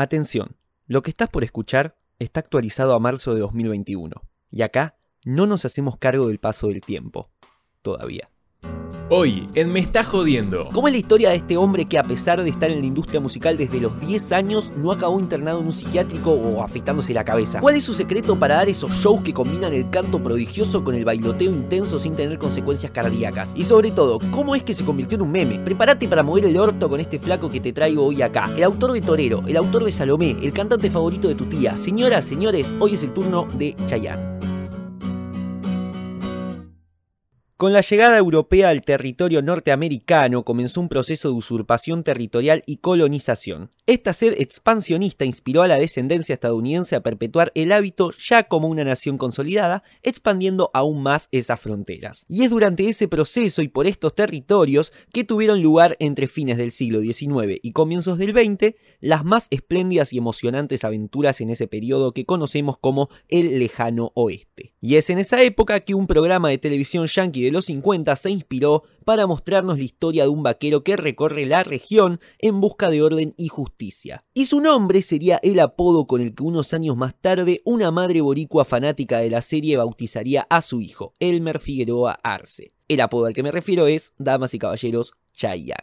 Atención, lo que estás por escuchar está actualizado a marzo de 2021. Y acá no nos hacemos cargo del paso del tiempo. Todavía. Hoy, en Me está jodiendo. ¿Cómo es la historia de este hombre que a pesar de estar en la industria musical desde los 10 años, no acabó internado en un psiquiátrico o afectándose la cabeza? ¿Cuál es su secreto para dar esos shows que combinan el canto prodigioso con el bailoteo intenso sin tener consecuencias cardíacas? Y sobre todo, ¿cómo es que se convirtió en un meme? Prepárate para mover el orto con este flaco que te traigo hoy acá. El autor de Torero, el autor de Salomé, el cantante favorito de tu tía. Señoras, señores, hoy es el turno de Chayanne. Con la llegada europea al territorio norteamericano comenzó un proceso de usurpación territorial y colonización. Esta sed expansionista inspiró a la descendencia estadounidense a perpetuar el hábito ya como una nación consolidada, expandiendo aún más esas fronteras. Y es durante ese proceso y por estos territorios que tuvieron lugar entre fines del siglo XIX y comienzos del XX las más espléndidas y emocionantes aventuras en ese periodo que conocemos como el lejano oeste. Y es en esa época que un programa de televisión yankee de los 50 se inspiró para mostrarnos la historia de un vaquero que recorre la región en busca de orden y justicia. Y su nombre sería el apodo con el que unos años más tarde una madre boricua fanática de la serie bautizaría a su hijo, Elmer Figueroa Arce. El apodo al que me refiero es, damas y caballeros, Chayanne.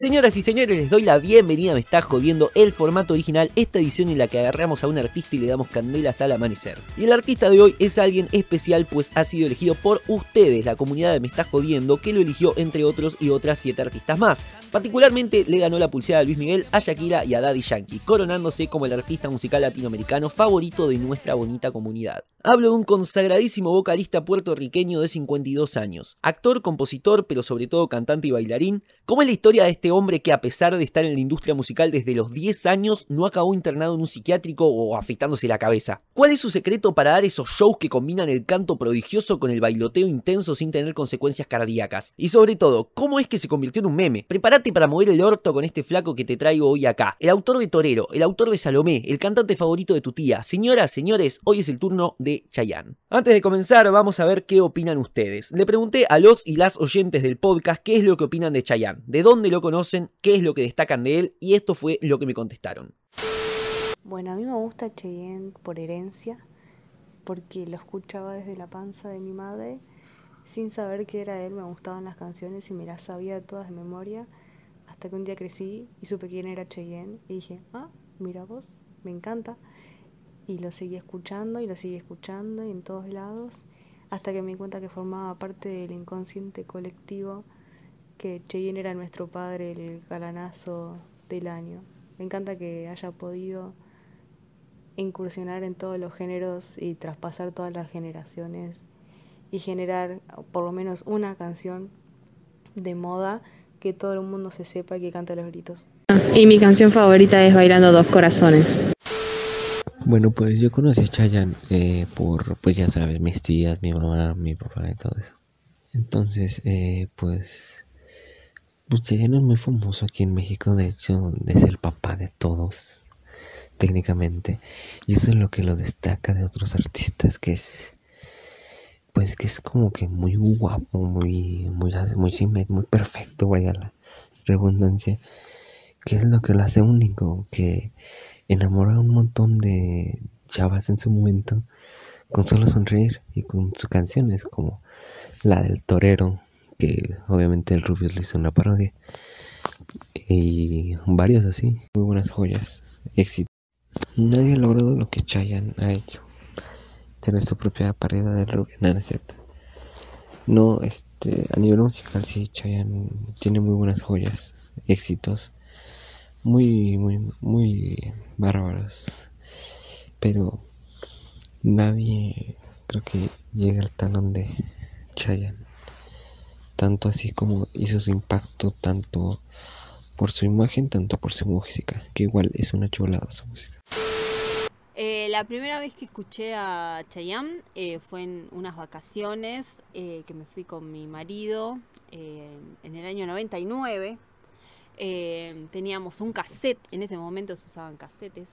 Señoras y señores, les doy la bienvenida, me está jodiendo el formato original, esta edición en la que agarramos a un artista y le damos candela hasta el amanecer. Y el artista de hoy es alguien especial pues ha sido elegido por ustedes, la comunidad de Me está jodiendo, que lo eligió entre otros y otras 7 artistas más. Particularmente le ganó la pulseada a Luis Miguel, a Shakira y a Daddy Yankee, coronándose como el artista musical latinoamericano favorito de nuestra bonita comunidad. Hablo de un consagradísimo vocalista puertorriqueño de 52 años, actor, compositor, pero sobre todo cantante y bailarín. ¿Cómo es la historia de este este hombre que a pesar de estar en la industria musical desde los 10 años no acabó internado en un psiquiátrico o afectándose la cabeza? ¿Cuál es su secreto para dar esos shows que combinan el canto prodigioso con el bailoteo intenso sin tener consecuencias cardíacas? Y sobre todo, ¿cómo es que se convirtió en un meme? Prepárate para mover el orto con este flaco que te traigo hoy acá. El autor de Torero, el autor de Salomé, el cantante favorito de tu tía. Señoras, señores, hoy es el turno de Chayanne. Antes de comenzar, vamos a ver qué opinan ustedes. Le pregunté a los y las oyentes del podcast qué es lo que opinan de Chayanne, de dónde lo conocen qué es lo que destacan de él y esto fue lo que me contestaron. Bueno, a mí me gusta Cheyenne por herencia, porque lo escuchaba desde la panza de mi madre, sin saber que era él, me gustaban las canciones y me las sabía todas de memoria, hasta que un día crecí y supe quién era Cheyenne y dije, ah, mira vos, me encanta. Y lo seguí escuchando y lo seguí escuchando y en todos lados, hasta que me di cuenta que formaba parte del inconsciente colectivo que Cheyenne era nuestro padre, el galanazo del año. Me encanta que haya podido incursionar en todos los géneros y traspasar todas las generaciones y generar por lo menos una canción de moda que todo el mundo se sepa y que cante los gritos. Y mi canción favorita es Bailando Dos Corazones. Bueno, pues yo conocí a Chayanne eh, por, pues ya sabes, mis tías, mi mamá, mi papá y todo eso. Entonces, eh, pues pues Chayanne es muy famoso aquí en México, de hecho es el papá de todos, técnicamente. Y eso es lo que lo destaca de otros artistas, que es pues que es como que muy guapo, muy, muy, muy, muy perfecto, vaya la redundancia, que es lo que lo hace único, que enamora a un montón de chavas en su momento con solo sonreír y con sus canciones como la del torero que obviamente el Rubius le hizo una parodia. Y varios así, muy buenas joyas, éxito. Nadie ha logrado lo que Chayanne ha hecho. Tener su propia pareja de Rubius, nada, es cierto. No, este, a nivel musical sí, Chayanne tiene muy buenas joyas, éxitos, muy, muy, muy bárbaros. Pero nadie creo que llega al talón de Chayanne tanto así como hizo su impacto tanto por su imagen, tanto por su música, que igual es una chulada su música. Eh, la primera vez que escuché a Chayanne eh, fue en unas vacaciones eh, que me fui con mi marido en el año 99. Teníamos un cassette, en ese momento se usaban cassettes,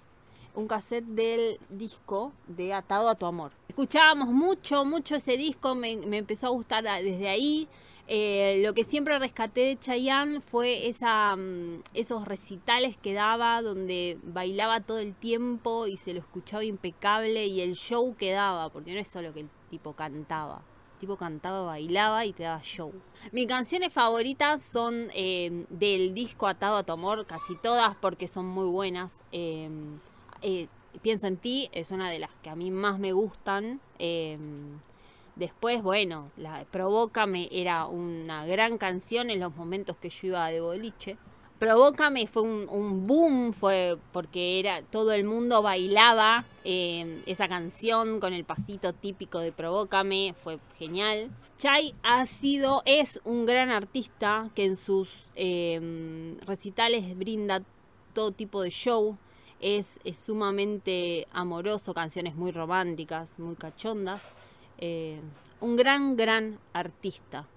un cassette del disco de Atado a tu Amor. Escuchábamos mucho, mucho ese disco, me, me empezó a gustar desde ahí. Eh, lo que siempre rescaté de Chayanne fue esa, mm, esos recitales que daba donde bailaba todo el tiempo y se lo escuchaba impecable y el show que daba, porque no es solo que el tipo cantaba. Tipo cantaba, bailaba y te daba show. Mis canciones favoritas son eh, del disco Atado a tu amor, casi todas porque son muy buenas. Eh, eh, Pienso en ti es una de las que a mí más me gustan. Eh, después, bueno, la Provócame era una gran canción en los momentos que yo iba de boliche. Provócame fue un, boom, fue porque era todo el mundo bailaba eh, esa canción con el pasito típico de Provócame, fue genial. Chai ha sido, es un gran artista que en sus eh, recitales brinda todo tipo de show, es, sumamente amoroso, canciones muy románticas, muy cachondas. Eh, un gran, gran artista.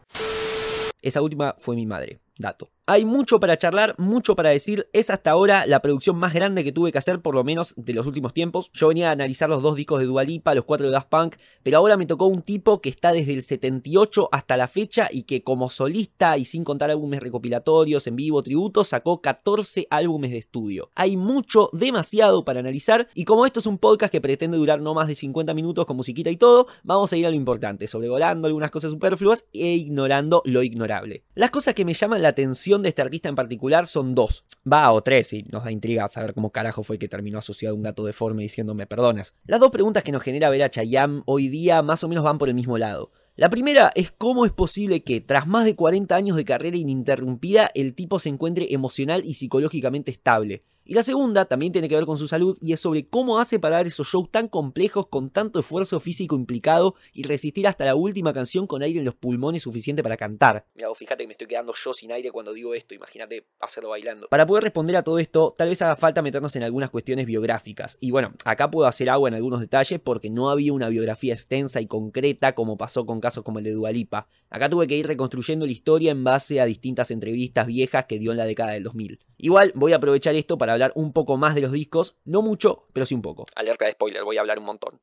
Esa última fue mi madre. Dato. Hay mucho para charlar, mucho para decir. Es hasta ahora la producción más grande que tuve que hacer, por lo menos de los últimos tiempos. Yo venía a analizar los dos discos de Dualipa, los cuatro de Daft Punk, pero ahora me tocó un tipo que está desde el 78 hasta la fecha y que como solista y sin contar álbumes recopilatorios, en vivo, tributos, sacó 14 álbumes de estudio. Hay mucho, demasiado para analizar y como esto es un podcast que pretende durar no más de 50 minutos con musiquita y todo, vamos a ir a lo importante, sobrevolando algunas cosas superfluas e ignorando lo ignorable. Las cosas que me llaman la atención de este artista en particular son dos. Va, o tres, y nos da intriga saber cómo carajo fue que terminó asociado a un gato deforme diciéndome perdonas. Las dos preguntas que nos genera ver a Chayanne hoy día más o menos van por el mismo lado. La primera es cómo es posible que, tras más de 40 años de carrera ininterrumpida, el tipo se encuentre emocional y psicológicamente estable. Y la segunda también tiene que ver con su salud y es sobre cómo hace para dar esos shows tan complejos con tanto esfuerzo físico implicado y resistir hasta la última canción con aire en los pulmones suficiente para cantar. Mira, fíjate que me estoy quedando yo sin aire cuando digo esto, imagínate hacerlo bailando. Para poder responder a todo esto, tal vez haga falta meternos en algunas cuestiones biográficas. Y bueno, acá puedo hacer agua en algunos detalles porque no había una biografía extensa y concreta como pasó con casos como el de Dualipa. Acá tuve que ir reconstruyendo la historia en base a distintas entrevistas viejas que dio en la década del 2000. Igual voy a aprovechar esto para hablar un poco más de los discos, no mucho, pero sí un poco. Alerta de spoiler, voy a hablar un montón.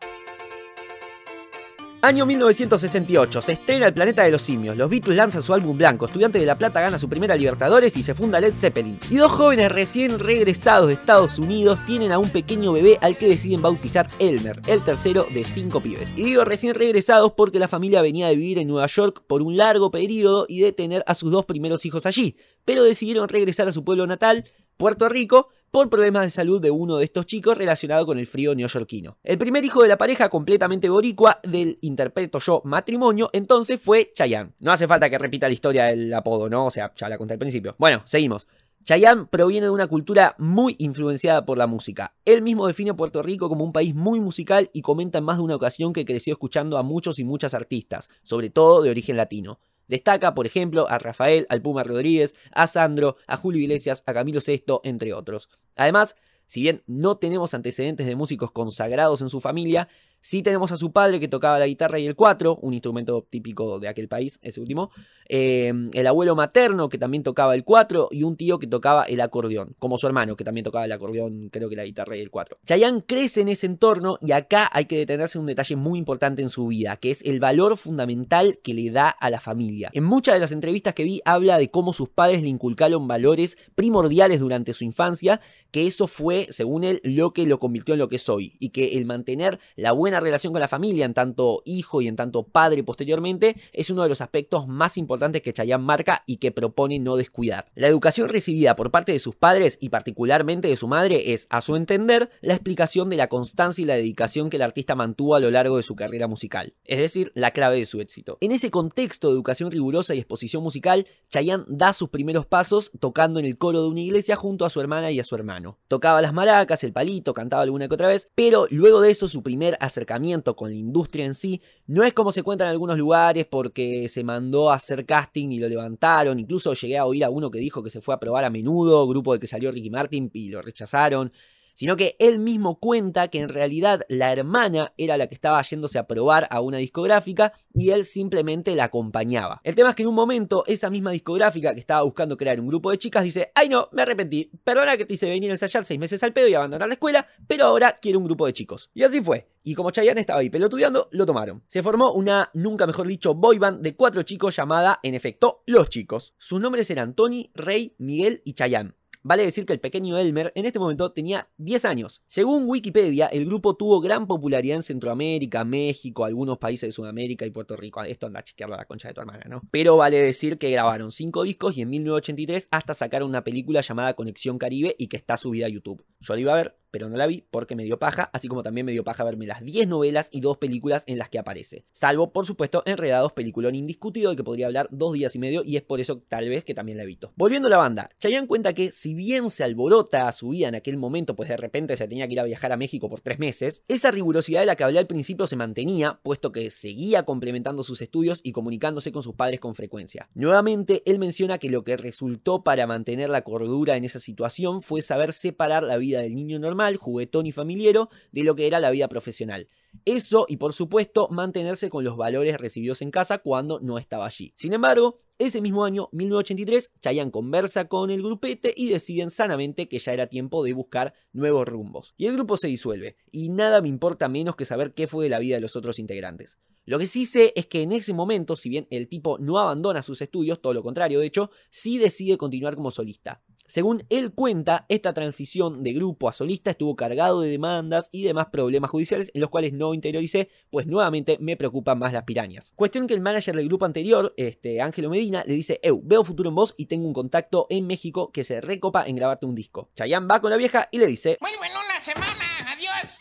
Año 1968, se estrena El Planeta de los Simios, los Beatles lanzan su álbum blanco, Estudiante de La Plata gana su primera Libertadores y se funda Led Zeppelin. Y dos jóvenes recién regresados de Estados Unidos tienen a un pequeño bebé al que deciden bautizar Elmer, el tercero de cinco pibes. Y digo recién regresados porque la familia venía de vivir en Nueva York por un largo periodo y de tener a sus dos primeros hijos allí, pero decidieron regresar a su pueblo natal, Puerto Rico, por problemas de salud de uno de estos chicos relacionado con el frío neoyorquino. El primer hijo de la pareja, completamente boricua, del interpreto yo matrimonio, entonces fue Chayanne. No hace falta que repita la historia del apodo, ¿no? O sea, ya la conté al principio. Bueno, seguimos. Chayanne proviene de una cultura muy influenciada por la música. Él mismo define a Puerto Rico como un país muy musical y comenta en más de una ocasión que creció escuchando a muchos y muchas artistas, sobre todo de origen latino. Destaca, por ejemplo, a Rafael, al Puma Rodríguez, a Sandro, a Julio Iglesias, a Camilo Sesto, entre otros. Además, si bien no tenemos antecedentes de músicos consagrados en su familia, sí tenemos a su padre que tocaba la guitarra y el cuatro, un instrumento típico de aquel país, ese último, eh, el abuelo materno que también tocaba el cuatro y un tío que tocaba el acordeón, como su hermano que también tocaba el acordeón, creo que la guitarra y el cuatro. Chayanne crece en ese entorno y acá hay que detenerse en un detalle muy importante en su vida, que es el valor fundamental que le da a la familia. En muchas de las entrevistas que vi habla de cómo sus padres le inculcaron valores primordiales durante su infancia, que eso fue, según él, lo que lo convirtió en lo que es hoy, y que el mantener la buena relación con la familia, en tanto hijo y en tanto padre posteriormente, es uno de los aspectos más importantes que Chayanne marca y que propone no descuidar. La educación recibida por parte de sus padres y particularmente de su madre es, a su entender, la explicación de la constancia y la dedicación que el artista mantuvo a lo largo de su carrera musical, es decir, la clave de su éxito. En ese contexto de educación rigurosa y exposición musical, Chayanne da sus primeros pasos tocando en el coro de una iglesia junto a su hermana y a su hermano. Tocaba las maracas, el palito, cantaba alguna que otra vez, pero luego de eso su primer acercamiento con la industria en sí no es como se cuenta en algunos lugares porque se mandó a hacer casting y lo levantaron, incluso llegué a oír a uno que dijo que se fue a probar a menudo, grupo del que salió Ricky Martin y lo rechazaron. Sino que él mismo cuenta que en realidad la hermana era la que estaba yéndose a probar a una discográfica y él simplemente la acompañaba. El tema es que en un momento esa misma discográfica que estaba buscando crear un grupo de chicas dice, ay no, me arrepentí, perdona que te hice venir a ensayar seis meses al pedo y abandonar la escuela, pero ahora quiero un grupo de chicos. Y así fue. Y como Chayanne estaba ahí pelotudeando, lo tomaron. Se formó una, nunca mejor dicho, boy band de cuatro chicos llamada, en efecto, Los Chicos. Sus nombres eran Tony, Rey, Miguel y Chayanne. Vale decir que el pequeño Elmer en este momento tenía 10 años. Según Wikipedia, el grupo tuvo gran popularidad en Centroamérica, México, algunos países de Sudamérica y Puerto Rico. Esto anda a chequearlo la concha de tu hermana, ¿no? Pero vale decir que grabaron 5 discos y en 1983 hasta sacaron una película llamada Conexión Caribe y que está subida a YouTube. Yo la iba a ver, pero no la vi porque me dio paja, así como también me dio paja verme las 10 novelas y dos películas en las que aparece. Salvo, por supuesto, Enredados, peliculón indiscutido de que podría hablar dos días y medio y es por eso tal vez que también la evito. Volviendo a la banda, Chayanne cuenta que si bien se alborota a su vida en aquel momento, pues de repente se tenía que ir a viajar a México por tres meses, esa rigurosidad de la que hablé al principio se mantenía, puesto que seguía complementando sus estudios y comunicándose con sus padres con frecuencia. Nuevamente, él menciona que lo que resultó para mantener la cordura en esa situación fue saber separar la vida del niño normal juguetón y familiero, de lo que era la vida profesional. Eso y por supuesto mantenerse con los valores recibidos en casa cuando no estaba allí. Sin embargo, ese mismo año, 1983, Chayanne conversa con el grupete y deciden sanamente que ya era tiempo de buscar nuevos rumbos. Y el grupo se disuelve, y nada me importa menos que saber qué fue de la vida de los otros integrantes. Lo que sí sé es que en ese momento, si bien el tipo no abandona sus estudios, todo lo contrario, de hecho, sí decide continuar como solista. Según él cuenta, esta transición de grupo a solista estuvo cargado de demandas y demás problemas judiciales en los cuales no interioricé, pues nuevamente me preocupan más las pirañas. Cuestión que el manager del grupo anterior, este Ángelo Medina, le dice, Eu, veo futuro en vos y tengo un contacto en México que se recopa en grabarte un disco. Chayanne va con la vieja y le dice, Vuelvo en una semana, adiós.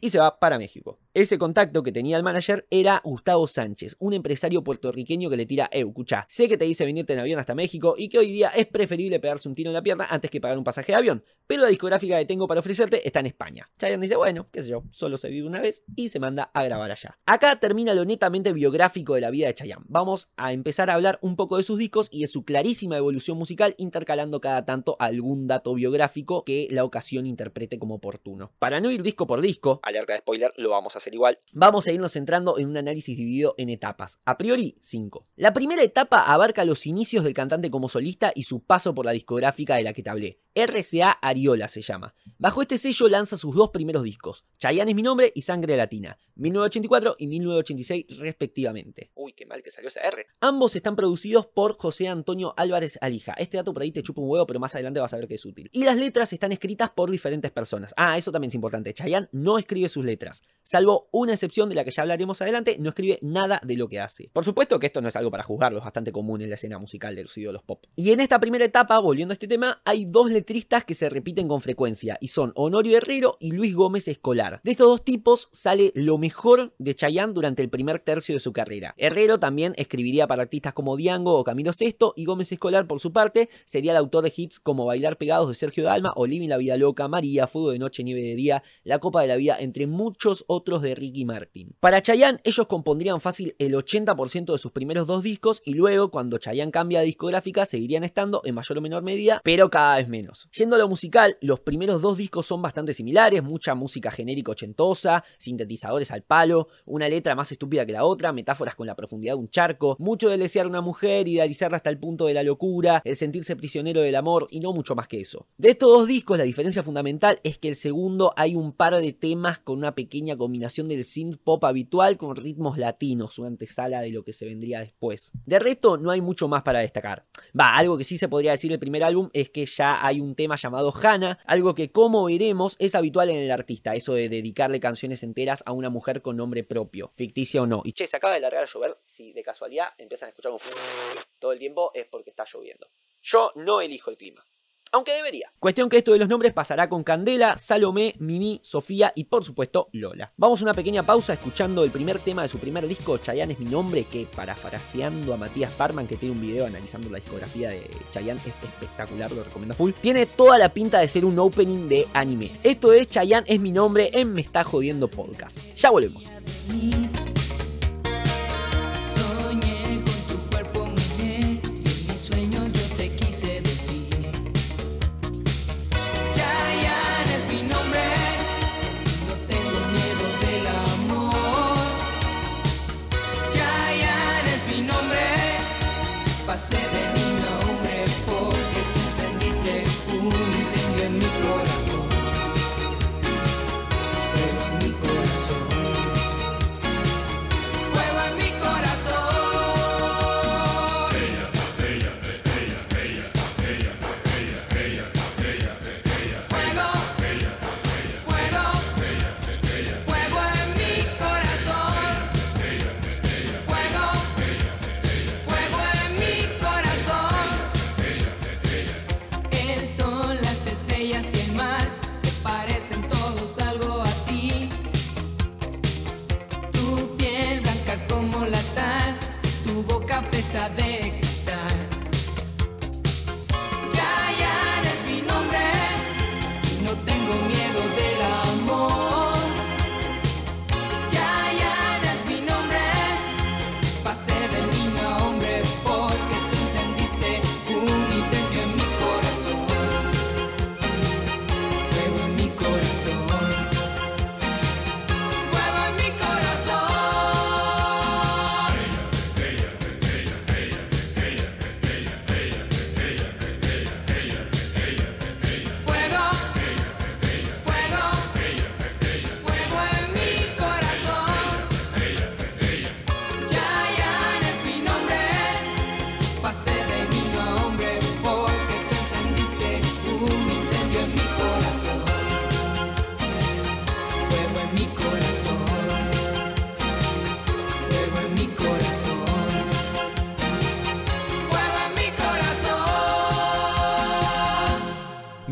y se va para México. Ese contacto que tenía el manager era Gustavo Sánchez, un empresario puertorriqueño que le tira, eu, escucha, sé que te dice venirte en avión hasta México y que hoy día es preferible pegarse un tiro en la pierna antes que pagar un pasaje de avión, pero la discográfica que tengo para ofrecerte está en España. Chayanne dice, bueno, qué sé yo, solo se vive una vez y se manda a grabar allá. Acá termina lo netamente biográfico de la vida de Chayanne. Vamos a empezar a hablar un poco de sus discos y de su clarísima evolución musical, intercalando cada tanto algún dato biográfico que la ocasión interprete como oportuno. Para no ir disco por disco, alerta de spoiler, lo vamos a hacer igual, vamos a irnos centrando en un análisis dividido en etapas. A priori, 5. La primera etapa abarca los inicios del cantante como solista y su paso por la discográfica de la que te hablé. RCA Ariola se llama. Bajo este sello lanza sus dos primeros discos, Chayanne es mi nombre y Sangre Latina, 1984 y 1986 respectivamente. Uy, qué mal que salió esa R. Ambos están producidos por José Antonio Álvarez Alija. Este dato por ahí te chupa un huevo, pero más adelante vas a ver que es útil. Y las letras están escritas por diferentes personas. Ah, eso también es importante. Chayanne no escribe sus letras. Salvo una excepción de la que ya hablaremos adelante, no escribe nada de lo que hace. Por supuesto que esto no es algo para juzgarlo, es bastante común en la escena musical de los ídolos pop. Y en esta primera etapa, volviendo a este tema, hay dos letristas que se repiten con frecuencia y son Honorio Herrero y Luis Gómez Escolar. De estos dos tipos sale lo mejor de Chayanne durante el primer tercio de su carrera. Herrero también escribiría para artistas como Diango o Camilo Sesto y Gómez Escolar por su parte sería el autor de hits como Bailar Pegados de Sergio Dalma o Living la Vida Loca, María, Fuego de Noche, Nieve de Día, La Copa de la Vida, entre muchos otros de Ricky Martin. Para Chayanne ellos compondrían fácil el 80% de sus primeros dos discos y luego cuando Chayanne cambia de discográfica seguirían estando en mayor o menor medida, pero cada vez menos. Yendo a lo musical, los primeros dos discos son bastante similares, mucha música genérica ochentosa, sintetizadores al palo, una letra más estúpida que la otra, metáforas con la profundidad de un charco, mucho de desear una mujer, idealizarla hasta el punto de la locura, el sentirse prisionero del amor y no mucho más que eso. De estos dos discos la diferencia fundamental es que el segundo hay un par de temas con una pequeña combinación del synth pop habitual con ritmos latinos, su antesala de lo que se vendría después. De resto no hay mucho más para destacar. Va, algo que sí se podría decir el primer álbum es que ya hay un tema llamado Hannah, algo que como veremos es habitual en el artista, eso de dedicarle canciones enteras a una mujer con nombre propio, ficticia o no. Y che, se acaba de largar a llover, si de casualidad empiezan a escuchar un todo el tiempo es porque está lloviendo. Yo no elijo el clima. Aunque debería. Cuestión que esto de los nombres pasará con Candela, Salomé, Mimi, Sofía y por supuesto Lola. Vamos a una pequeña pausa escuchando el primer tema de su primer disco, Chayanne es mi nombre, que parafraseando a Matías Parman, que tiene un video analizando la discografía de Chayanne, es espectacular, lo recomiendo full. Tiene toda la pinta de ser un opening de anime. Esto es Chayanne es mi nombre en Me está jodiendo podcast. Ya volvemos.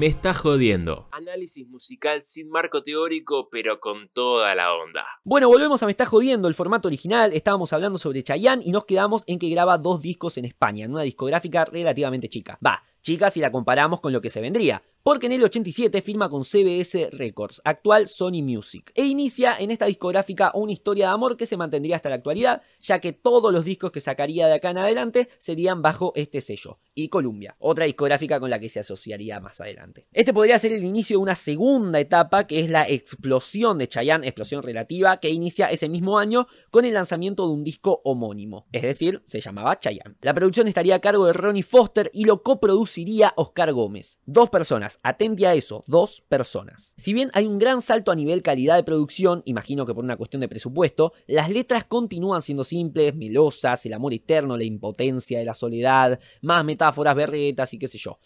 Me está jodiendo. Análisis musical sin marco teórico, pero con toda la onda. Bueno, volvemos a Me está jodiendo el formato original. Estábamos hablando sobre Chayanne y nos quedamos en que graba dos discos en España, en una discográfica relativamente chica. Va, chica si la comparamos con lo que se vendría. Porque en el 87 firma con CBS Records, actual Sony Music, e inicia en esta discográfica una historia de amor que se mantendría hasta la actualidad, ya que todos los discos que sacaría de acá en adelante serían bajo este sello, y Columbia, otra discográfica con la que se asociaría más adelante. Este podría ser el inicio de una segunda etapa que es la explosión de Chayanne, explosión relativa, que inicia ese mismo año con el lanzamiento de un disco homónimo, es decir, se llamaba Chayanne. La producción estaría a cargo de Ronnie Foster y lo coproduciría Oscar Gómez. Dos personas, atente a eso, dos personas. Si bien hay un gran salto a nivel calidad de producción, imagino que por una cuestión de presupuesto, las letras continúan siendo simples, melosas, el amor eterno, la impotencia de la soledad, más metáforas berretas y qué sé yo.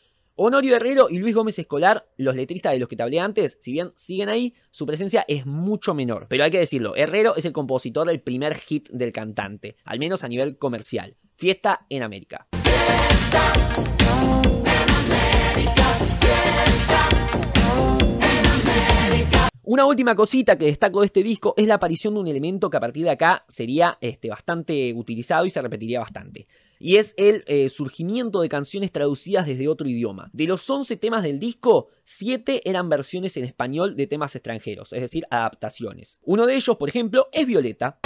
Honorio Herrero y Luis Gómez Escolar, los letristas de los que te hablé antes, si bien siguen ahí, su presencia es mucho menor. Pero hay que decirlo, Herrero es el compositor del primer hit del cantante, al menos a nivel comercial. Fiesta en América. Una última cosita que destaco de este disco es la aparición de un elemento que a partir de acá sería este, bastante utilizado y se repetiría bastante. Y es el eh, surgimiento de canciones traducidas desde otro idioma. De los 11 temas del disco, 7 eran versiones en español de temas extranjeros, es decir, adaptaciones. Uno de ellos, por ejemplo, es Violeta.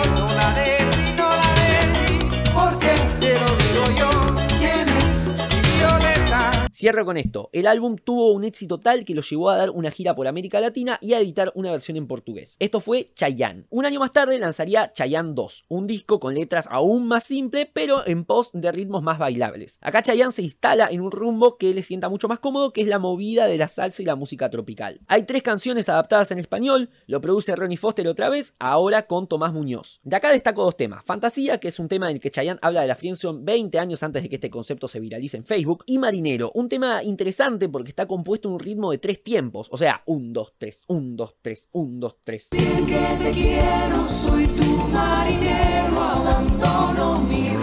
Cierro con esto. El álbum tuvo un éxito tal que lo llevó a dar una gira por América Latina y a editar una versión en portugués. Esto fue Chayanne. Un año más tarde lanzaría Chayanne 2, un disco con letras aún más simples, pero en pos de ritmos más bailables. Acá Chayanne se instala en un rumbo que le sienta mucho más cómodo, que es la movida de la salsa y la música tropical. Hay tres canciones adaptadas en español, lo produce Ronnie Foster otra vez, ahora con Tomás Muñoz. De acá destaco dos temas. Fantasía, que es un tema en el que Chayanne habla de la friendzone 20 años antes de que este concepto se viralice en Facebook, y Marinero, un tema interesante porque está compuesto en un ritmo de tres tiempos, o sea, 1, 2, 3, 1, 2, 3, 1, 2, 3. Que te quiero, soy tu marinero, abandono mi red.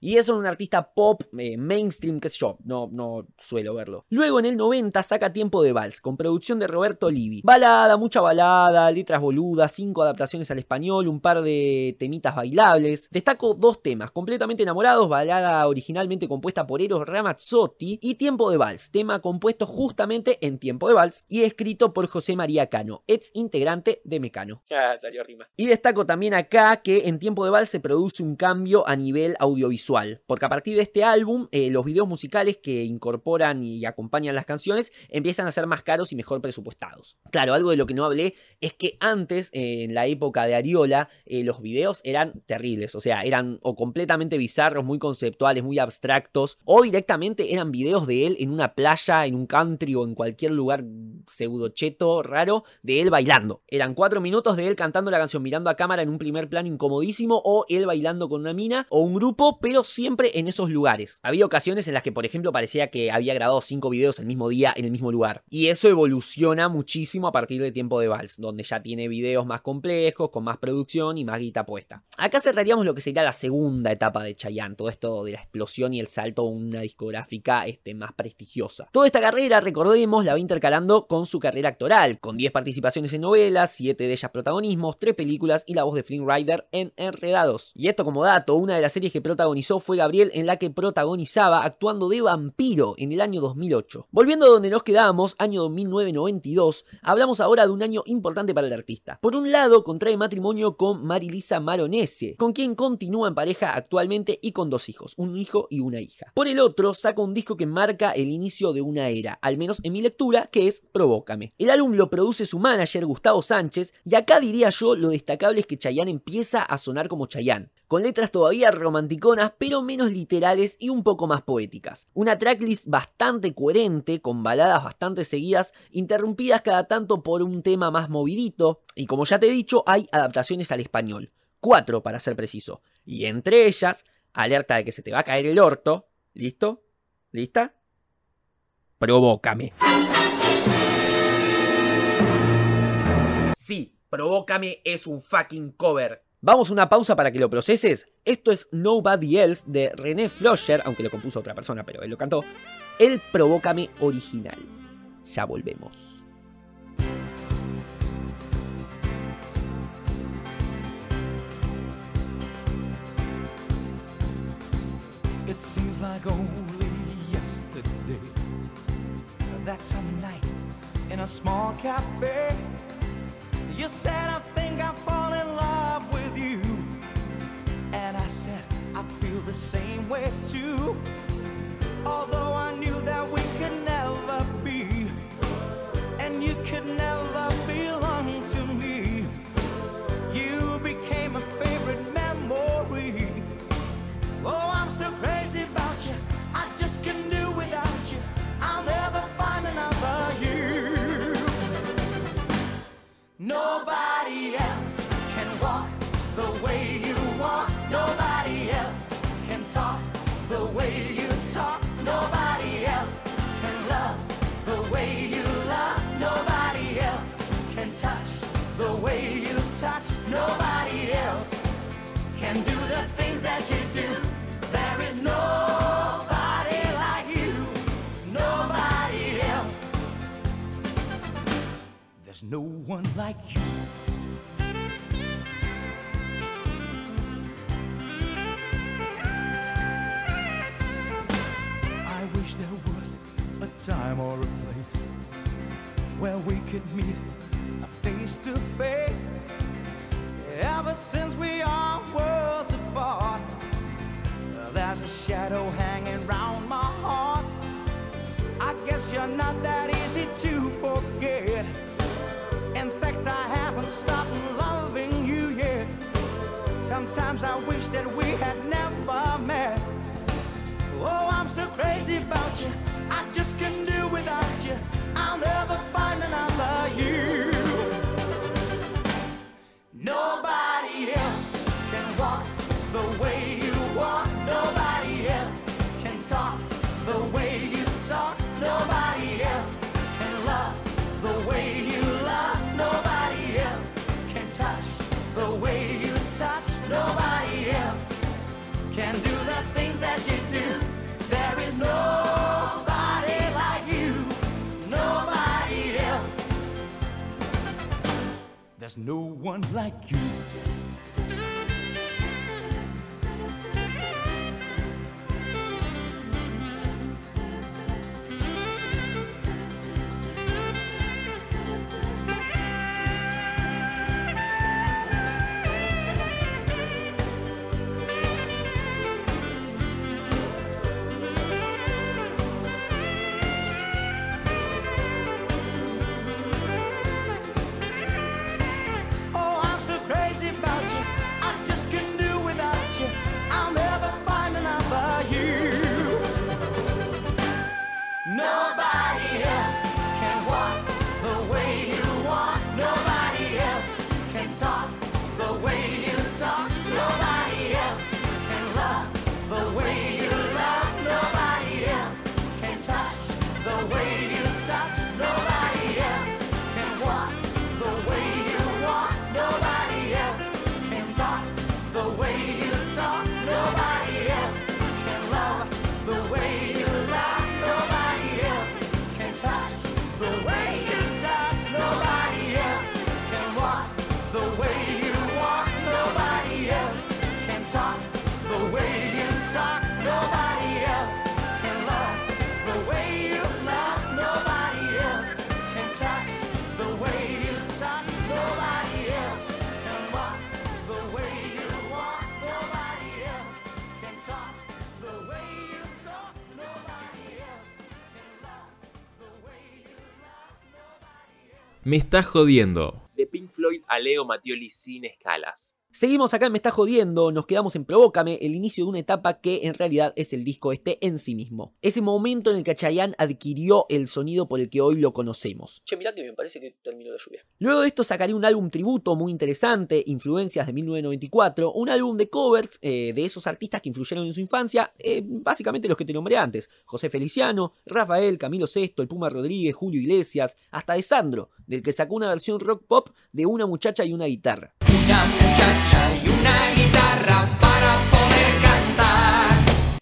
Y eso en un artista pop eh, mainstream, qué sé yo, no, no suelo verlo. Luego en el 90 saca Tiempo de Vals, con producción de Roberto Livi. Balada, mucha balada, letras boludas, cinco adaptaciones al español, un par de temitas bailables. Destaco dos temas, completamente enamorados, balada originalmente compuesta por Eros Ramazzotti y Tiempo de Vals, tema compuesto justamente en Tiempo de Vals y escrito por José María Cano, ex integrante de Mecano. Ya salió rima. Y destaco también acá que en Tiempo de Vals se produce un cambio a nivel audiovisual porque a partir de este álbum eh, los videos musicales que incorporan y acompañan las canciones empiezan a ser más caros y mejor presupuestados. Claro, algo de lo que no hablé es que antes, en la época de Ariola, eh, los videos eran terribles, o sea, eran o completamente bizarros, muy conceptuales, muy abstractos, o directamente eran videos de él en una playa, en un country o en cualquier lugar pseudocheto raro de él bailando. Eran cuatro minutos de él cantando la canción mirando a cámara en un primer plano incomodísimo o él bailando con una mina o un grupo, pero siempre en esos lugares. Había ocasiones en las que, por ejemplo, parecía que había grabado cinco videos el mismo día en el mismo lugar. Y eso evoluciona muchísimo a partir de Tiempo de Vals, donde ya tiene videos más complejos, con más producción y más guita puesta. Acá cerraríamos lo que sería la segunda etapa de Chayanne, todo esto de la explosión y el salto a una discográfica este, más prestigiosa. Toda esta carrera, recordemos, la va intercalando con su carrera actoral, con 10 participaciones en novelas, 7 de ellas protagonismos, 3 películas y la voz de Flynn Rider en Enredados. Y esto como dato, una de las series que protagonizó fue Gabriel en la que protagonizaba actuando de vampiro en el año 2008. Volviendo a donde nos quedamos, año 1992, hablamos ahora de un año importante para el artista. Por un lado, contrae matrimonio con Marilisa Maronese, con quien continúa en pareja actualmente y con dos hijos, un hijo y una hija. Por el otro, saca un disco que marca el inicio de una era, al menos en mi lectura, que es Provócame. El álbum lo produce su manager Gustavo Sánchez, y acá diría yo lo destacable es que Chayanne empieza a sonar como Chayanne con letras todavía romanticonas, pero menos literales y un poco más poéticas. Una tracklist bastante coherente, con baladas bastante seguidas, interrumpidas cada tanto por un tema más movidito, y como ya te he dicho, hay adaptaciones al español. Cuatro para ser preciso. Y entre ellas, alerta de que se te va a caer el orto. ¿Listo? ¿Lista? Provócame. Sí, Provócame es un fucking cover. Vamos a una pausa para que lo proceses. Esto es Nobody Else de René Flosher, aunque lo compuso otra persona, pero él lo cantó. El Provócame original. Ya volvemos. Night in a small cafe you said I think in love the same way too. Although I knew no one like you. I wish there was a time or a place where we could meet face to face. Ever since we are worlds apart, there's a shadow hanging round my heart. I guess you're not that Sometimes I wish that we had never met. Oh, I'm so crazy about you. I just can't do without you. I'll never find another you. There's no one like you. Me estás jodiendo. De Pink Floyd a Leo Mattioli sin escalas. Seguimos acá en Me está jodiendo, nos quedamos en Provócame, el inicio de una etapa que en realidad es el disco este en sí mismo. Ese momento en el que Chayanne adquirió el sonido por el que hoy lo conocemos. Che, mirá que me parece que terminó la lluvia. Luego de esto sacaría un álbum tributo muy interesante, Influencias de 1994, un álbum de covers eh, de esos artistas que influyeron en su infancia, eh, básicamente los que te nombré antes, José Feliciano, Rafael, Camilo Sesto, el Puma Rodríguez, Julio Iglesias, hasta de Sandro, del que sacó una versión rock pop de una muchacha y una guitarra.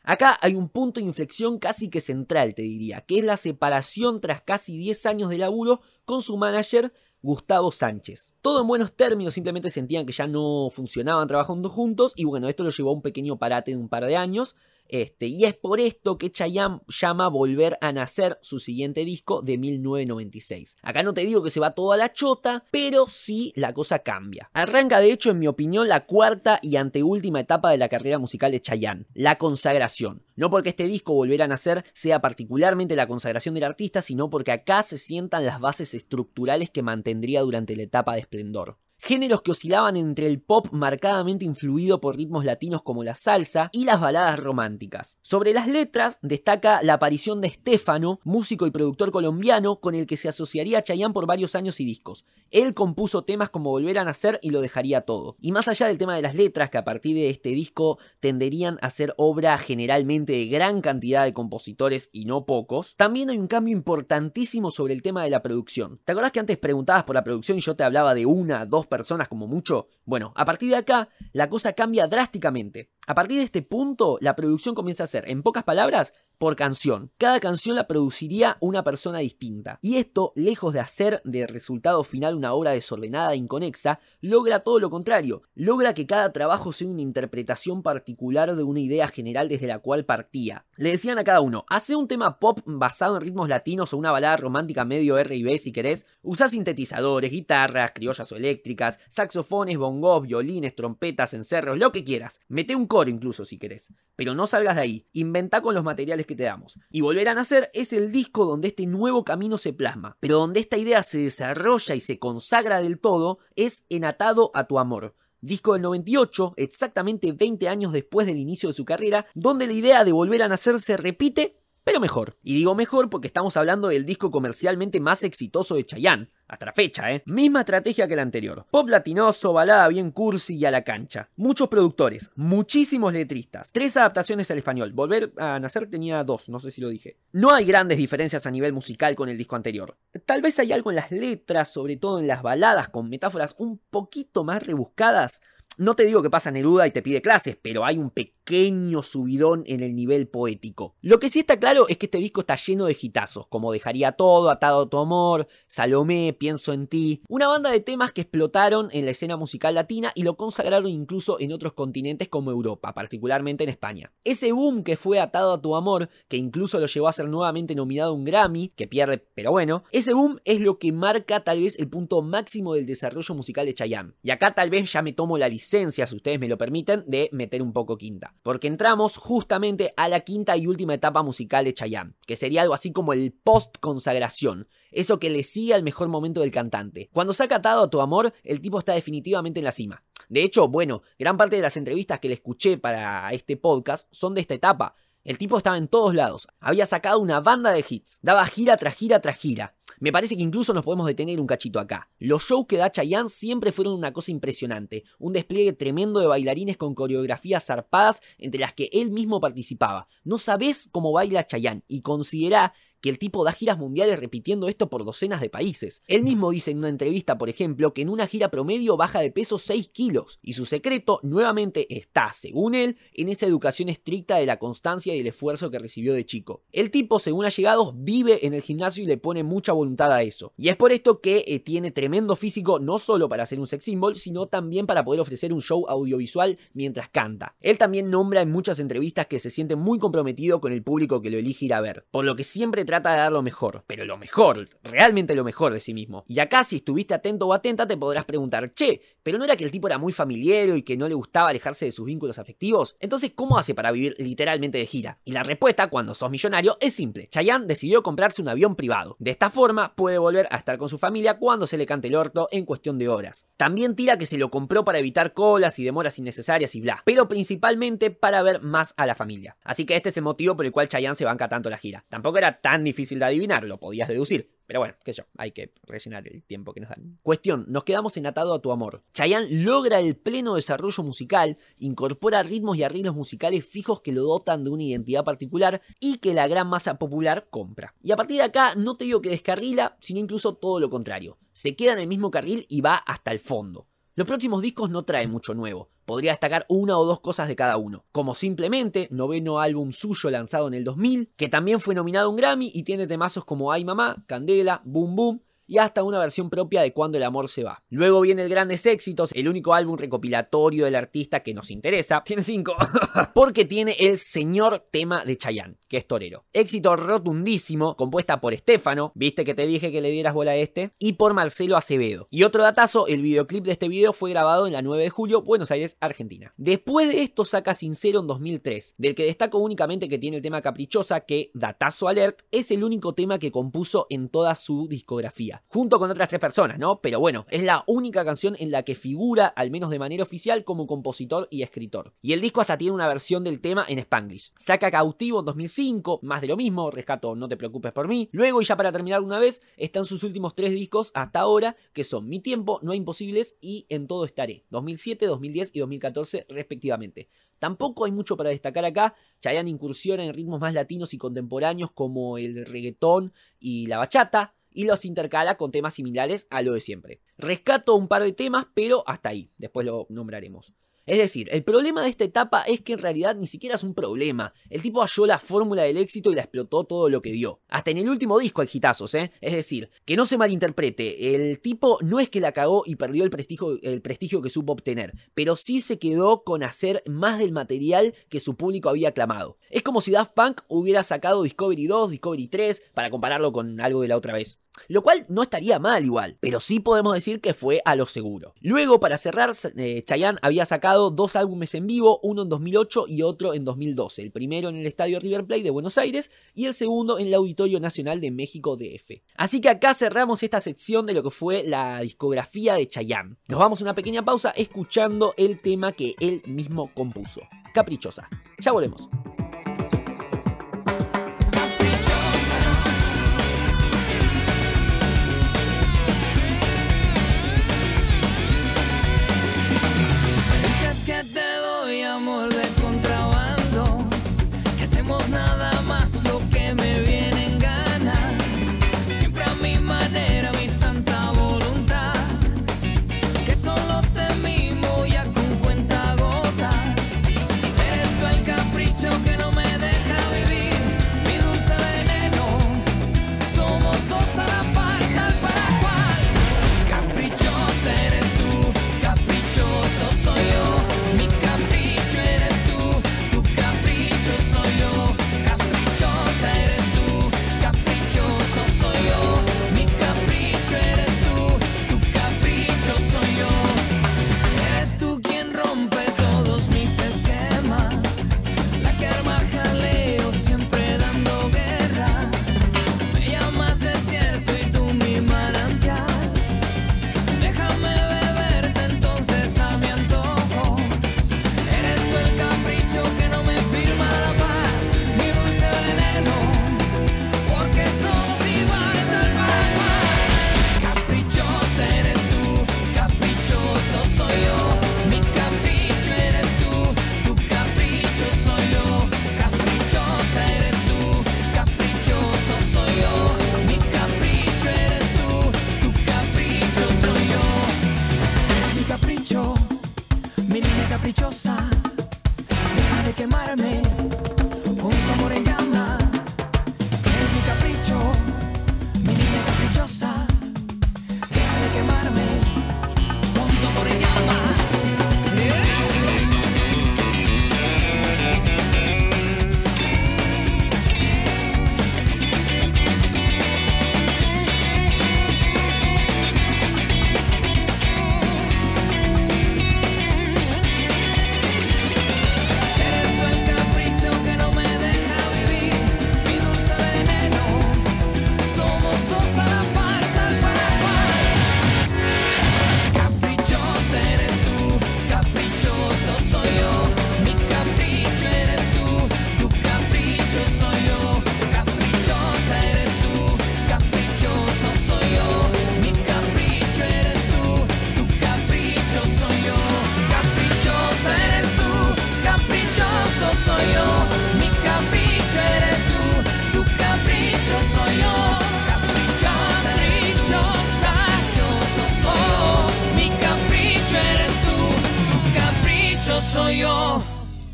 Acá hay un punto de inflexión casi que central, te diría, que es la separación tras casi 10 años de laburo con su manager Gustavo Sánchez. Todo en buenos términos, simplemente sentían que ya no funcionaban trabajando juntos y bueno, esto lo llevó a un pequeño parate de un par de años. Este, y es por esto que Chayanne llama Volver a Nacer su siguiente disco de 1996. Acá no te digo que se va toda la chota, pero sí la cosa cambia. Arranca de hecho, en mi opinión, la cuarta y anteúltima etapa de la carrera musical de Chayanne, la consagración. No porque este disco Volver a Nacer sea particularmente la consagración del artista, sino porque acá se sientan las bases estructurales que mantendría durante la etapa de esplendor géneros que oscilaban entre el pop marcadamente influido por ritmos latinos como la salsa y las baladas románticas. Sobre las letras destaca la aparición de Stefano, músico y productor colombiano con el que se asociaría a Chayanne por varios años y discos. Él compuso temas como Volver a Nacer y lo dejaría todo. Y más allá del tema de las letras, que a partir de este disco tenderían a ser obra generalmente de gran cantidad de compositores y no pocos, también hay un cambio importantísimo sobre el tema de la producción. ¿Te acordás que antes preguntabas por la producción y yo te hablaba de una, dos personas como mucho? Bueno, a partir de acá la cosa cambia drásticamente. A partir de este punto, la producción comienza a ser, en pocas palabras, por canción. Cada canción la produciría una persona distinta. Y esto, lejos de hacer de resultado final una obra desordenada e inconexa, logra todo lo contrario. Logra que cada trabajo sea una interpretación particular de una idea general desde la cual partía. Le decían a cada uno, hace un tema pop basado en ritmos latinos o una balada romántica medio R y B si querés, usa sintetizadores, guitarras, criollas o eléctricas, saxofones, bongos, violines, trompetas, encerros, lo que quieras. Mete un incluso si querés. Pero no salgas de ahí, inventa con los materiales que te damos. Y Volver a Nacer es el disco donde este nuevo camino se plasma, pero donde esta idea se desarrolla y se consagra del todo es en Atado a tu amor. Disco del 98, exactamente 20 años después del inicio de su carrera, donde la idea de volver a nacer se repite, pero mejor. Y digo mejor porque estamos hablando del disco comercialmente más exitoso de Chayanne, hasta la fecha, ¿eh? Misma estrategia que la anterior. Pop latinoso, balada bien cursi y a la cancha. Muchos productores, muchísimos letristas. Tres adaptaciones al español. Volver a nacer tenía dos, no sé si lo dije. No hay grandes diferencias a nivel musical con el disco anterior. Tal vez hay algo en las letras, sobre todo en las baladas, con metáforas un poquito más rebuscadas. No te digo que pasa Neruda y te pide clases, pero hay un pequeño subidón en el nivel poético. Lo que sí está claro es que este disco está lleno de hitazos, como Dejaría todo, Atado a tu amor, Salomé, Pienso en ti. Una banda de temas que explotaron en la escena musical latina y lo consagraron incluso en otros continentes como Europa, particularmente en España. Ese boom que fue Atado a tu amor, que incluso lo llevó a ser nuevamente nominado a un Grammy, que pierde, pero bueno, ese boom es lo que marca tal vez el punto máximo del desarrollo musical de Chayanne. Y acá tal vez ya me tomo la licencia, si ustedes me lo permiten, de meter un poco quinta. Porque entramos justamente a la quinta y última etapa musical de Chayanne, que sería algo así como el post-consagración, eso que le sigue al mejor momento del cantante. Cuando se ha catado a tu amor, el tipo está definitivamente en la cima. De hecho, bueno, gran parte de las entrevistas que le escuché para este podcast son de esta etapa. El tipo estaba en todos lados, había sacado una banda de hits, daba gira tras gira tras gira. Me parece que incluso nos podemos detener un cachito acá. Los shows que da Chayanne siempre fueron una cosa impresionante, un despliegue tremendo de bailarines con coreografías zarpadas entre las que él mismo participaba. No sabés cómo baila Chayanne y considera que el tipo da giras mundiales repitiendo esto por docenas de países. Él mismo dice en una entrevista, por ejemplo, que en una gira promedio baja de peso 6 kilos, y su secreto nuevamente está, según él, en esa educación estricta de la constancia y el esfuerzo que recibió de chico. El tipo, según allegados, vive en el gimnasio y le pone mucha voluntad a eso. Y es por esto que eh, tiene tremendo físico no solo para ser un sex symbol, sino también para poder ofrecer un show audiovisual mientras canta. Él también nombra en muchas entrevistas que se siente muy comprometido con el público que lo elige ir a ver, por lo que siempre trata de dar lo mejor, pero lo mejor, realmente lo mejor de sí mismo. Y acá si estuviste atento o atenta te podrás preguntar, che, pero no era que el tipo era muy familiar y que no le gustaba alejarse de sus vínculos afectivos. Entonces, ¿cómo hace para vivir literalmente de gira? Y la respuesta, cuando sos millonario, es simple. Chayanne decidió comprarse un avión privado. De esta forma, puede volver a estar con su familia cuando se le cante el orto en cuestión de horas. También tira que se lo compró para evitar colas y demoras innecesarias y bla, pero principalmente para ver más a la familia. Así que este es el motivo por el cual Chayanne se banca tanto la gira. Tampoco era tan difícil de adivinar, lo podías deducir. Pero bueno, qué sé yo, hay que rellenar el tiempo que nos dan. Cuestión, nos quedamos en Atado a tu amor. Chayanne logra el pleno desarrollo musical, incorpora ritmos y arreglos musicales fijos que lo dotan de una identidad particular y que la gran masa popular compra. Y a partir de acá no te digo que descarrila, sino incluso todo lo contrario. Se queda en el mismo carril y va hasta el fondo. Los próximos discos no traen mucho nuevo, podría destacar una o dos cosas de cada uno, como simplemente noveno álbum suyo lanzado en el 2000, que también fue nominado a un Grammy y tiene temazos como Ay Mamá, Candela, Boom Boom y hasta una versión propia de Cuando el amor se va. Luego viene el Grandes Éxitos, el único álbum recopilatorio del artista que nos interesa, tiene cinco, porque tiene el señor tema de Chayanne, que es torero. Éxito rotundísimo, compuesta por Estefano, viste que te dije que le dieras bola a este, y por Marcelo Acevedo. Y otro datazo, el videoclip de este video fue grabado en la 9 de julio, Buenos Aires, Argentina. Después de esto saca Sincero en 2003, del que destaco únicamente que tiene el tema Caprichosa, que, datazo alert, es el único tema que compuso en toda su discografía junto con otras tres personas, ¿no? Pero bueno, es la única canción en la que figura, al menos de manera oficial, como compositor y escritor. Y el disco hasta tiene una versión del tema en Spanglish. Saca Cautivo en 2005, más de lo mismo, rescato No te preocupes por mí. Luego, y ya para terminar una vez, están sus últimos tres discos hasta ahora, que son Mi Tiempo, No Imposibles y En Todo Estaré, 2007, 2010 y 2014 respectivamente. Tampoco hay mucho para destacar acá, Chayanne incursiona en ritmos más latinos y contemporáneos como el reggaetón y la bachata, y los intercala con temas similares a lo de siempre. Rescato un par de temas, pero hasta ahí, después lo nombraremos. Es decir, el problema de esta etapa es que en realidad ni siquiera es un problema. El tipo halló la fórmula del éxito y la explotó todo lo que dio. Hasta en el último disco hay hitazos, ¿eh? Es decir, que no se malinterprete, el tipo no es que la cagó y perdió el prestigio, el prestigio que supo obtener, pero sí se quedó con hacer más del material que su público había aclamado. Es como si Daft Punk hubiera sacado Discovery 2, Discovery 3, para compararlo con algo de la otra vez. Lo cual no estaría mal igual, pero sí podemos decir que fue a lo seguro. Luego, para cerrar, eh, Chayanne había sacado dos álbumes en vivo, uno en 2008 y otro en 2012. El primero en el Estadio River Plate de Buenos Aires y el segundo en el Auditorio Nacional de México DF. Así que acá cerramos esta sección de lo que fue la discografía de Chayanne. Nos vamos a una pequeña pausa escuchando el tema que él mismo compuso. Caprichosa. Ya volvemos.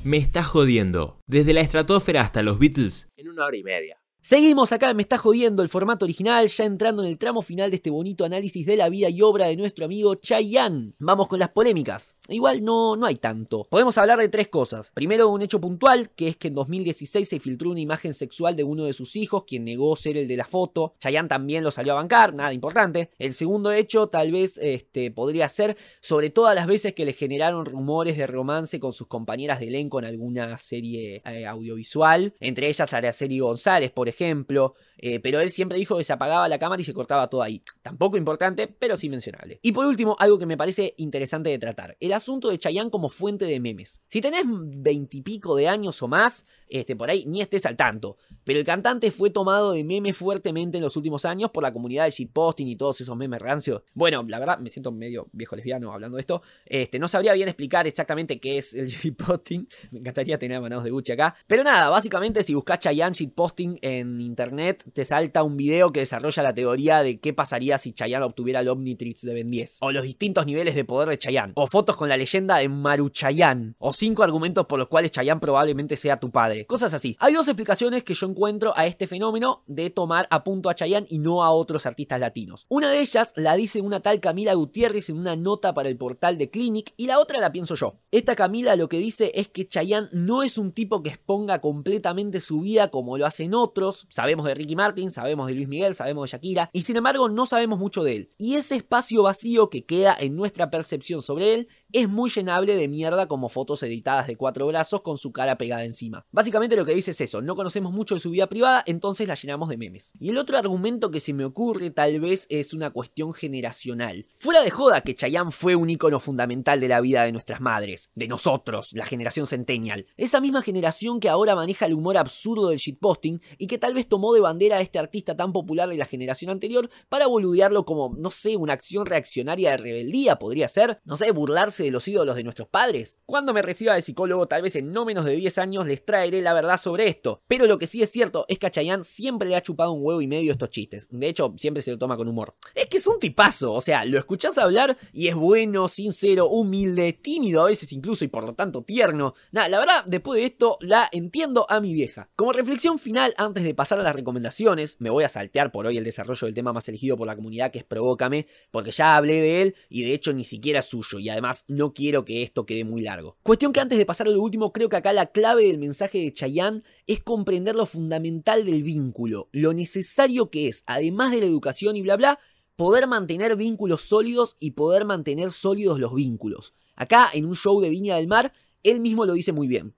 Me estás jodiendo. Desde la estratosfera hasta los Beatles en una hora y media. Seguimos acá, me está jodiendo el formato original, ya entrando en el tramo final de este bonito análisis de la vida y obra de nuestro amigo Chayanne. Vamos con las polémicas. Igual no, no hay tanto. Podemos hablar de tres cosas. Primero, un hecho puntual, que es que en 2016 se filtró una imagen sexual de uno de sus hijos, quien negó ser el de la foto. Chayanne también lo salió a bancar, nada importante. El segundo hecho, tal vez este, podría ser sobre todas las veces que le generaron rumores de romance con sus compañeras de elenco en alguna serie eh, audiovisual. Entre ellas Araceli González, por ejemplo, eh, pero él siempre dijo que se apagaba la cámara y se cortaba todo ahí. Tampoco importante, pero sí mencionable. Y por último, algo que me parece interesante de tratar, el asunto de Chayanne como fuente de memes. Si tenés veintipico de años o más, este, por ahí ni estés al tanto, pero el cantante fue tomado de memes fuertemente en los últimos años por la comunidad de shitposting y todos esos memes rancios. Bueno, la verdad, me siento medio viejo lesbiano hablando de esto. Este, no sabría bien explicar exactamente qué es el shitposting. Me encantaría tener manos de Gucci acá. Pero nada, básicamente si buscas Chayanne shitposting en internet, te salta un video que desarrolla la teoría de qué pasaría si Chayanne obtuviera el Omnitrix de Ben 10. O los distintos niveles de poder de Chayanne. O fotos con la leyenda de Maru Chayanne. O cinco argumentos por los cuales Chayanne probablemente sea tu padre. Cosas así. Hay dos explicaciones que yo encuentro a este fenómeno de tomar a punto a Chayanne y no a otros artistas latinos. Una de ellas la dice una tal Camila Gutiérrez en una nota para el portal de Clinic y la otra la pienso yo. Esta Camila lo que dice es que Chayanne no es un tipo que exponga completamente su vida como lo hacen otros. Sabemos de Ricky Martin, sabemos de Luis Miguel, sabemos de Shakira y sin embargo no sabemos mucho de él. Y ese espacio vacío que queda en nuestra percepción sobre él es muy llenable de mierda como fotos editadas de cuatro brazos con su cara pegada encima. Básicamente lo que dice es eso, no conocemos mucho de su vida privada, entonces la llenamos de memes. Y el otro argumento que se me ocurre tal vez es una cuestión generacional. Fuera de joda que Chayanne fue un icono fundamental de la vida de nuestras madres, de nosotros, la generación centennial. Esa misma generación que ahora maneja el humor absurdo del shitposting y que tal vez tomó de bandera a este artista tan popular de la generación anterior para boludearlo como, no sé, una acción reaccionaria de rebeldía podría ser, no sé, burlarse de los ídolos de nuestros padres. Cuando me reciba de psicólogo, tal vez en no menos de 10 años les traeré la verdad sobre esto. Pero lo que sí es cierto es que a Chayanne siempre le ha chupado un huevo y medio estos chistes. De hecho, siempre se lo toma con humor. Es que es un tipazo, o sea, lo escuchás hablar y es bueno, sincero, humilde, tímido a veces incluso y por lo tanto tierno. Nada, la verdad, después de esto la entiendo a mi vieja. Como reflexión final, antes de pasar a las recomendaciones, me voy a saltear por hoy el desarrollo del tema más elegido por la comunidad que es Provócame, porque ya hablé de él y de hecho ni siquiera es suyo y además no quiero que esto quede muy largo. Cuestión que antes de pasar a lo último, creo que acá la clave del mensaje de Chayanne es comprender lo fundamental del vínculo, lo necesario que es, además de la educación y bla bla, poder mantener vínculos sólidos y poder mantener sólidos los vínculos. Acá, en un show de Viña del Mar, él mismo lo dice muy bien.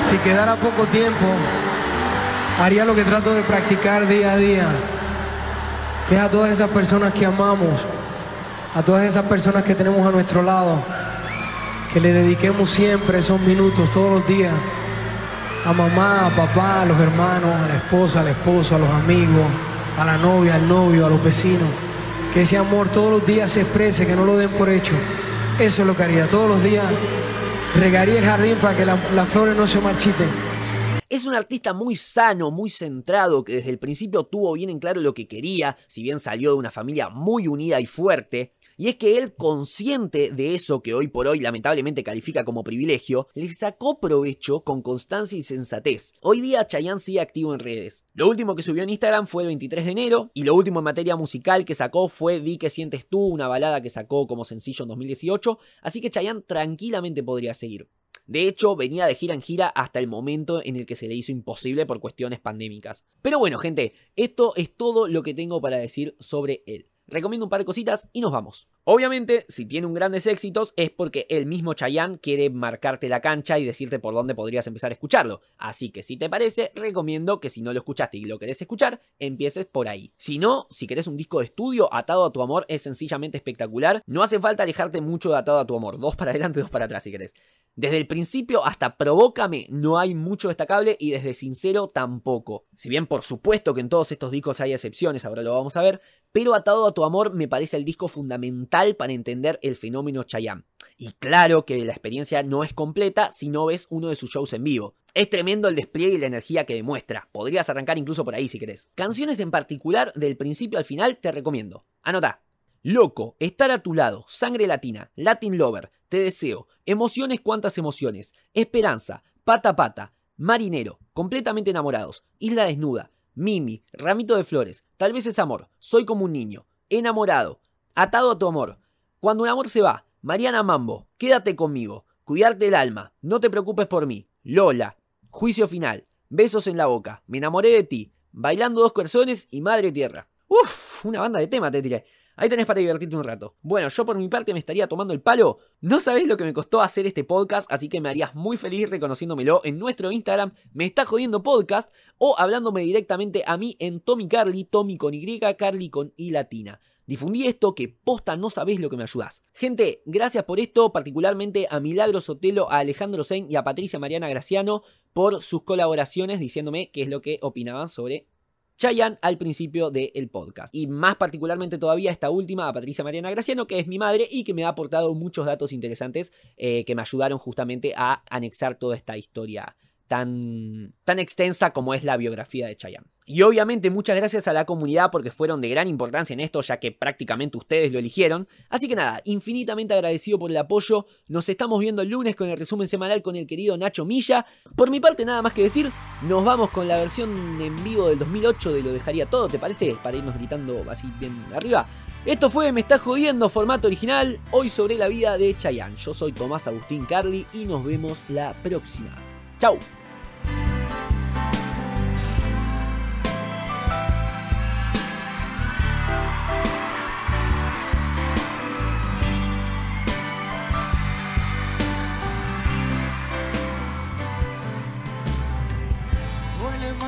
Si quedara poco tiempo, haría lo que trato de practicar día a día, que es a todas esas personas que amamos, a todas esas personas que tenemos a nuestro lado, que le dediquemos siempre esos minutos, todos los días, a mamá, a papá, a los hermanos, a la esposa, al esposo, a los amigos, a la novia, al novio, a los vecinos. Que ese amor todos los días se exprese, que no lo den por hecho. Eso es lo que haría. Todos los días regaría el jardín para que la- las flores no se marchiten. Es un artista muy sano, muy centrado, que desde el principio tuvo bien en claro lo que quería, si bien salió de una familia muy unida y fuerte. Y es que él, consciente de eso que hoy por hoy lamentablemente califica como privilegio, le sacó provecho con constancia y sensatez. Hoy día Chayanne sigue activo en redes. Lo último que subió en Instagram fue el 23 de enero, y lo último en materia musical que sacó fue Di que sientes tú, una balada que sacó como sencillo en 2018, así que Chayanne tranquilamente podría seguir. De hecho, venía de gira en gira hasta el momento en el que se le hizo imposible por cuestiones pandémicas. Pero bueno, gente, esto es todo lo que tengo para decir sobre él. Recomiendo un par de cositas y nos vamos. Obviamente, si tiene un grandes éxitos es porque el mismo Chayanne quiere marcarte la cancha y decirte por dónde podrías empezar a escucharlo. Así que si te parece, recomiendo que si no lo escuchaste y lo querés escuchar, empieces por ahí. Si no, si querés un disco de estudio, Atado a tu amor es sencillamente espectacular. No hace falta alejarte mucho de Atado a tu amor. Dos para adelante, dos para atrás si querés. Desde el principio hasta Provócame no hay mucho destacable y desde Sincero tampoco. Si bien por supuesto que en todos estos discos hay excepciones, ahora lo vamos a ver, pero Atado a tu amor me parece el disco fundamental para entender el fenómeno Chayanne. Y claro que la experiencia no es completa si no ves uno de sus shows en vivo. Es tremendo el despliegue y la energía que demuestra. Podrías arrancar incluso por ahí si querés. Canciones en particular, del principio al final, te recomiendo. Anota. Loco, estar a tu lado, sangre latina, Latin Lover, te deseo, emociones cuantas emociones, esperanza, pata pata, marinero, completamente enamorados, isla desnuda, Mimi, ramito de flores, tal vez es amor, soy como un niño, enamorado, atado a tu amor. Cuando un amor se va, Mariana Mambo, quédate conmigo, cuidarte el alma, no te preocupes por mí, Lola, juicio final, besos en la boca, me enamoré de ti, bailando dos corazones y madre tierra. Uf, una banda de temas te tiré. Ahí tenés para divertirte un rato. Bueno, yo por mi parte me estaría tomando el palo. No sabés lo que me costó hacer este podcast, así que me harías muy feliz reconociéndomelo en nuestro Instagram, me está jodiendo podcast, o hablándome directamente a mí en Tommy Carly, Tommy con Y, Carly con I latina. Difundí esto que posta no sabés lo que me ayudás. Gente, gracias por esto, particularmente a Milagro Sotelo, a Alejandro Sein y a Patricia Mariana Graciano por sus colaboraciones diciéndome qué es lo que opinaban sobre Chayanne al principio del podcast. Y más particularmente todavía esta última, a Patricia Mariana Graciano, que es mi madre y que me ha aportado muchos datos interesantes eh, que me ayudaron justamente a anexar toda esta historia tan, extensa como es la biografía de Chayanne. Y obviamente muchas gracias a la comunidad porque fueron de gran importancia en esto, ya que prácticamente ustedes lo eligieron. Así que nada, infinitamente agradecido por el apoyo. Nos estamos viendo el lunes con el resumen semanal con el querido Nacho Milla. Por mi parte, nada más que decir, nos vamos con la versión en vivo del 2008 de Lo Dejaría Todo, ¿te parece? Para irnos gritando así bien arriba. Esto fue Me está jodiendo, formato original, hoy sobre la vida de Chayanne. Yo soy Tomás Agustín Carly y nos vemos la próxima. ¡Chao!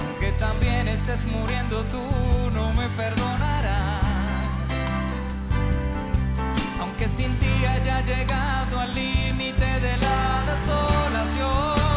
aunque también estés muriendo tú, no me perdonarás. Aunque sin ti haya llegado al límite de la desolación.